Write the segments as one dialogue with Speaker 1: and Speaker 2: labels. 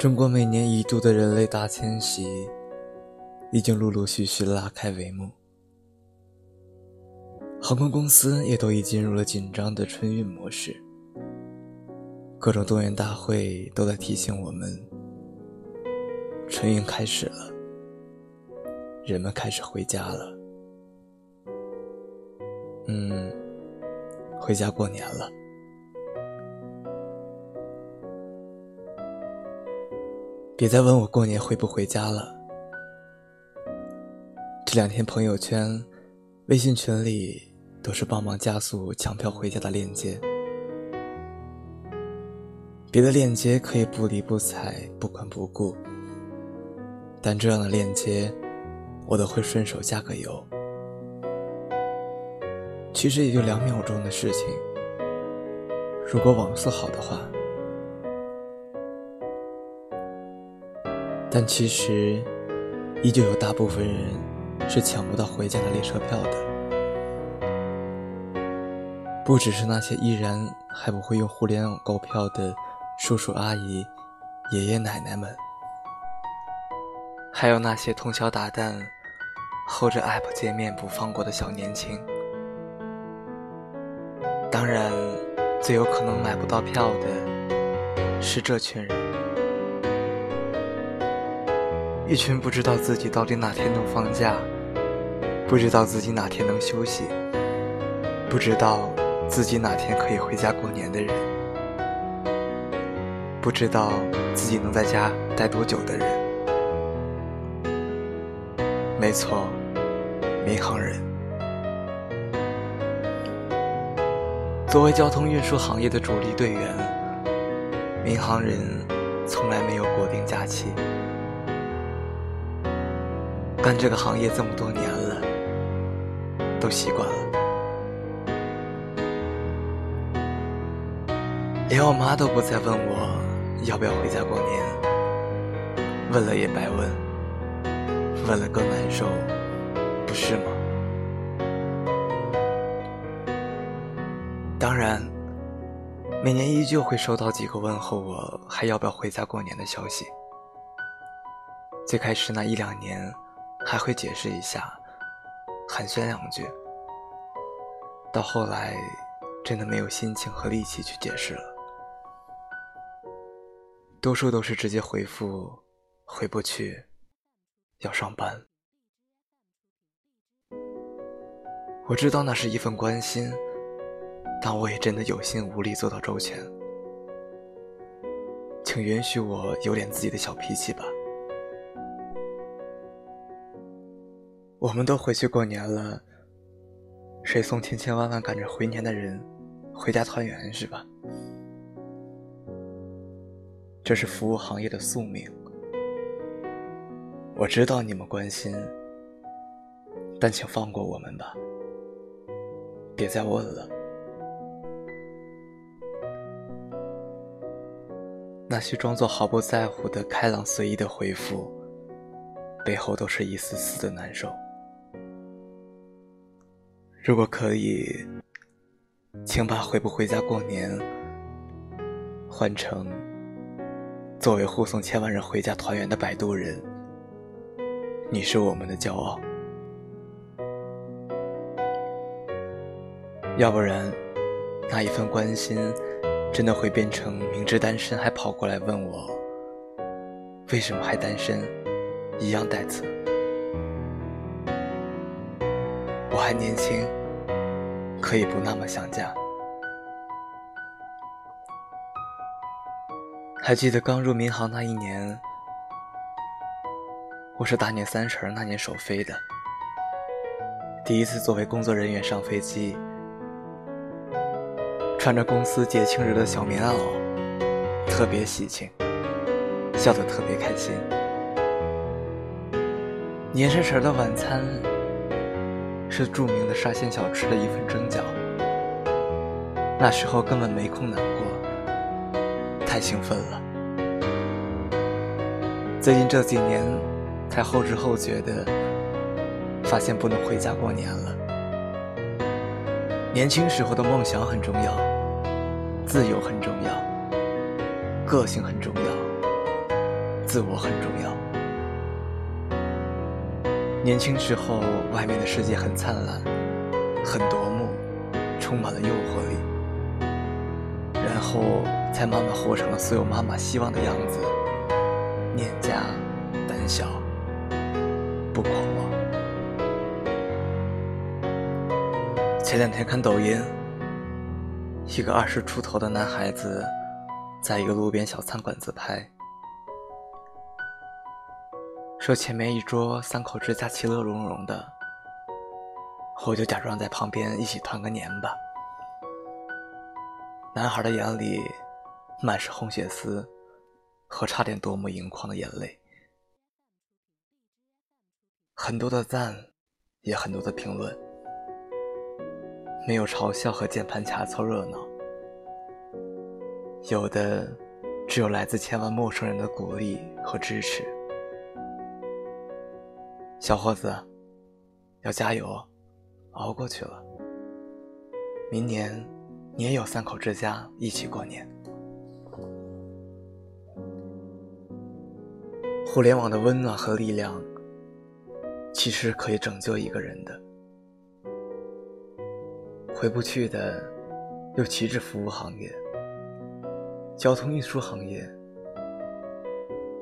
Speaker 1: 中国每年一度的人类大迁徙，已经陆陆续续拉开帷幕。航空公司也都已进入了紧张的春运模式，各种动员大会都在提醒我们：春运开始了，人们开始回家了。嗯，回家过年了。别再问我过年回不回家了。这两天朋友圈、微信群里都是帮忙加速抢票回家的链接。别的链接可以不理不睬、不管不顾，但这样的链接，我都会顺手加个油。其实也就两秒钟的事情，如果网速好的话。但其实，依旧有大部分人是抢不到回家的列车票的。不只是那些依然还不会用互联网购票的叔叔阿姨、爷爷奶奶们，还有那些通宵达旦、候着 App 界面不放过的小年轻。当然，最有可能买不到票的是这群人。一群不知道自己到底哪天能放假，不知道自己哪天能休息，不知道自己哪天可以回家过年的人，不知道自己能在家待多久的人。没错，民航人。作为交通运输行业的主力队员，民航人从来没有国定假期。干这个行业这么多年了，都习惯了。连我妈都不再问我要不要回家过年，问了也白问，问了更难受，不是吗？当然，每年依旧会收到几个问候我还要不要回家过年的消息。最开始那一两年。还会解释一下，寒暄两句。到后来，真的没有心情和力气去解释了。多数都是直接回复：“回不去，要上班。”我知道那是一份关心，但我也真的有心无力做到周全。请允许我有点自己的小脾气吧。我们都回去过年了，谁送千千万万赶着回年的人回家团圆是吧？这是服务行业的宿命。我知道你们关心，但请放过我们吧，别再问了。那些装作毫不在乎的开朗随意的回复，背后都是一丝丝的难受。如果可以，请把回不回家过年换成作为护送千万人回家团圆的摆渡人。你是我们的骄傲，要不然那一份关心真的会变成明知单身还跑过来问我为什么还单身一样带刺。我还年轻，可以不那么想家。还记得刚入民航那一年，我是大年三十那年首飞的，第一次作为工作人员上飞机，穿着公司节庆日的小棉袄，特别喜庆，笑得特别开心。年三十的晚餐。是著名的沙县小吃的一份蒸饺。那时候根本没空难过，太兴奋了。最近这几年，才后知后觉的发现不能回家过年了。年轻时候的梦想很重要，自由很重要，个性很重要，自我很重要。年轻时候，外面的世界很灿烂，很夺目，充满了诱惑力，然后才慢慢活成了所有妈妈希望的样子：念家、胆小、不狂妄。前两天看抖音，一个二十出头的男孩子，在一个路边小餐馆自拍。说前面一桌三口之家其乐融融的，我就假装在旁边一起团个年吧。男孩的眼里满是红血丝和差点夺目盈眶的眼泪，很多的赞，也很多的评论，没有嘲笑和键盘侠凑热闹，有的只有来自千万陌生人的鼓励和支持。小伙子，要加油，熬过去了。明年你也有三口之家一起过年。互联网的温暖和力量，其实可以拯救一个人的。回不去的，又岂止服务行业、交通运输行业、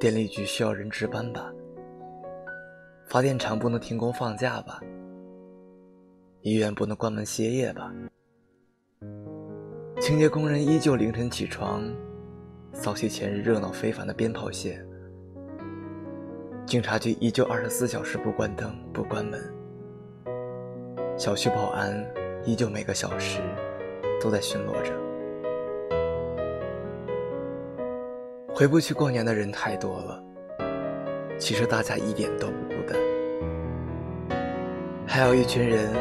Speaker 1: 电力局需要人值班吧。发电厂不能停工放假吧？医院不能关门歇业吧？清洁工人依旧凌晨起床，扫起前日热闹非凡的鞭炮线。警察局依旧二十四小时不关灯不关门。小区保安依旧每个小时都在巡逻着。回不去过年的人太多了。其实大家一点都不孤单，还有一群人，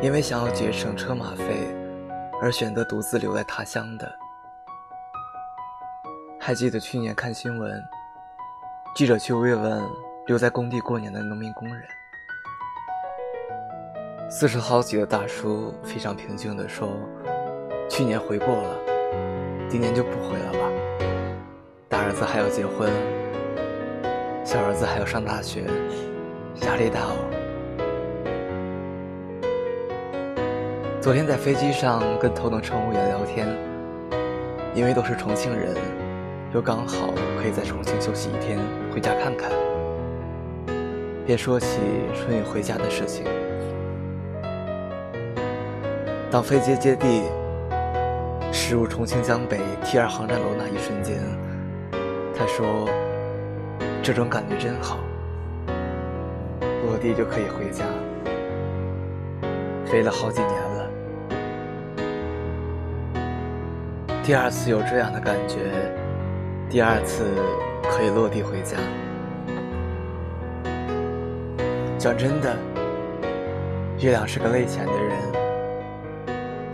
Speaker 1: 因为想要节省车马费，而选择独自留在他乡的。还记得去年看新闻，记者去慰问留在工地过年的农民工人，四十好几的大叔非常平静地说：“去年回过了，今年就不回了吧，大儿子还要结婚。”小儿子还要上大学，压力大哦。昨天在飞机上跟头等乘务员聊天，因为都是重庆人，又刚好可以在重庆休息一天，回家看看，便说起春运回家的事情。当飞机接地，驶入重庆江北 T 二航站楼那一瞬间，他说。这种感觉真好，落地就可以回家。飞了好几年了，第二次有这样的感觉，第二次可以落地回家。讲真的，月亮是个泪浅的人。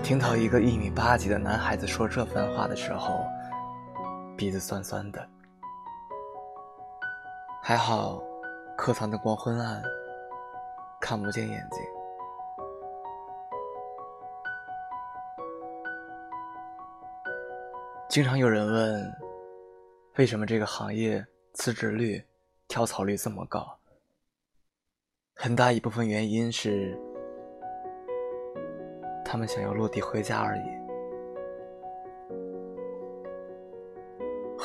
Speaker 1: 听到一个一米八几的男孩子说这番话的时候，鼻子酸酸的。还好，课堂的光昏暗，看不见眼睛。经常有人问，为什么这个行业辞职率、跳槽率这么高？很大一部分原因是，他们想要落地回家而已。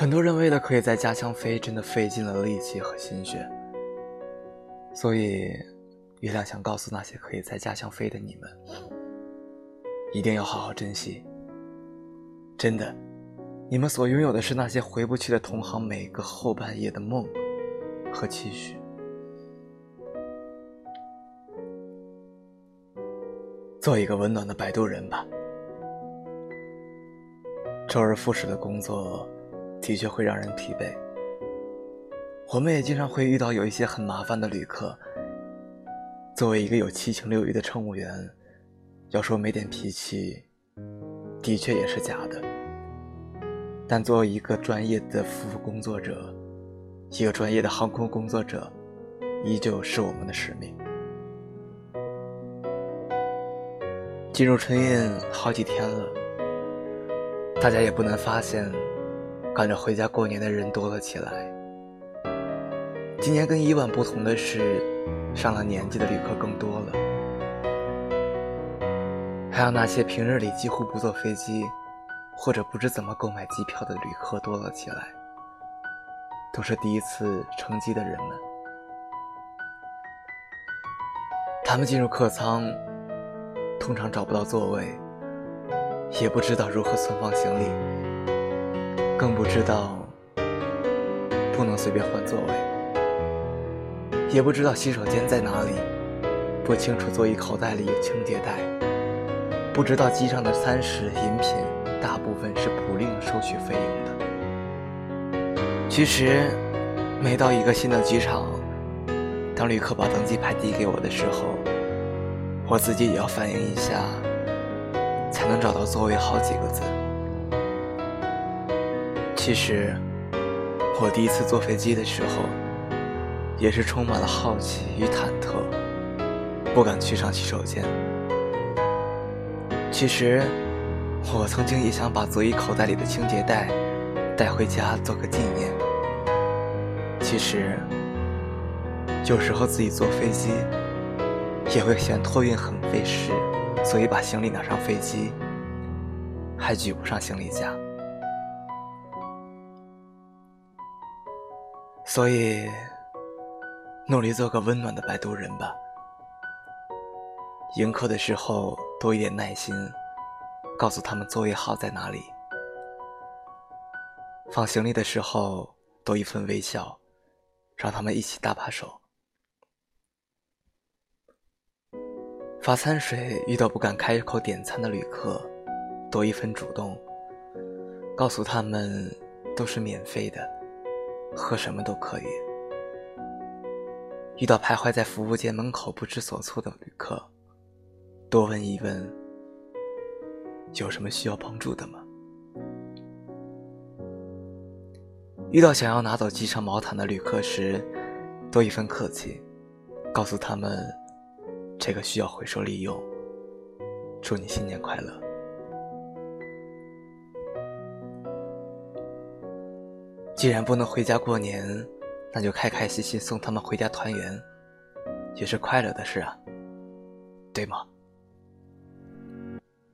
Speaker 1: 很多人为了可以在家乡飞，真的费尽了力气和心血。所以，月亮想告诉那些可以在家乡飞的你们，一定要好好珍惜。真的，你们所拥有的是那些回不去的同行每个后半夜的梦和期许。做一个温暖的摆渡人吧。周而复始的工作。的确会让人疲惫。我们也经常会遇到有一些很麻烦的旅客。作为一个有七情六欲的乘务员，要说没点脾气，的确也是假的。但作为一个专业的服务工作者，一个专业的航空工作者，依旧是我们的使命。进入春运好几天了，大家也不难发现。赶着回家过年的人多了起来，今年跟以往不同的是，上了年纪的旅客更多了，还有那些平日里几乎不坐飞机，或者不知怎么购买机票的旅客多了起来，都是第一次乘机的人们。他们进入客舱，通常找不到座位，也不知道如何存放行李，更不知道不能随便换座位。也不知道洗手间在哪里，不清楚座椅口袋里有清洁袋，不知道机上的餐食饮品大部分是不另收取费用的。其实，每到一个新的机场，当旅客把登机牌递给我的时候，我自己也要反应一下，才能找到座位号几个字。其实，我第一次坐飞机的时候。也是充满了好奇与忐忑，不敢去上洗手间。其实，我曾经也想把座椅口袋里的清洁袋带回家做个纪念。其实，有时候自己坐飞机也会嫌托运很费事，所以把行李拿上飞机还举不上行李架。所以。努力做个温暖的摆渡人吧。迎客的时候多一点耐心，告诉他们座位号在哪里。放行李的时候多一份微笑，让他们一起搭把手。发餐水遇到不敢开口点餐的旅客，多一份主动，告诉他们都是免费的，喝什么都可以。遇到徘徊在服务间门口不知所措的旅客，多问一问：“有什么需要帮助的吗？”遇到想要拿走机上毛毯的旅客时，多一份客气，告诉他们：“这个需要回收利用。”祝你新年快乐。既然不能回家过年。那就开开心心送他们回家团圆，也是快乐的事啊，对吗？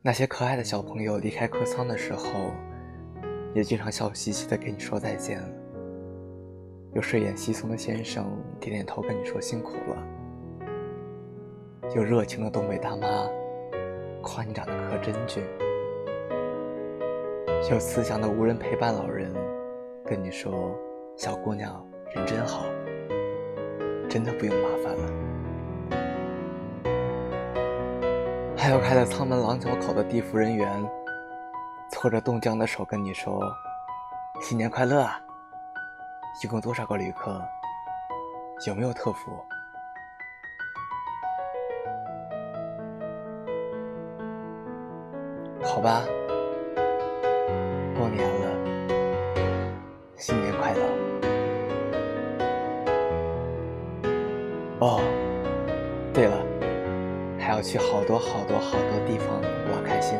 Speaker 1: 那些可爱的小朋友离开客舱的时候，也经常笑嘻嘻的跟你说再见。有睡眼惺忪的先生点点头跟你说辛苦了。有热情的东北大妈夸你长得可真俊。有慈祥的无人陪伴老人跟你说小姑娘。人真好，真的不用麻烦了。还有开在舱门廊角口的地服人员，搓着冻僵的手跟你说：“新年快乐啊！”一共多少个旅客？有没有特服？好吧，过年了，哦，对了，还要去好多好多好多地方，玩开心。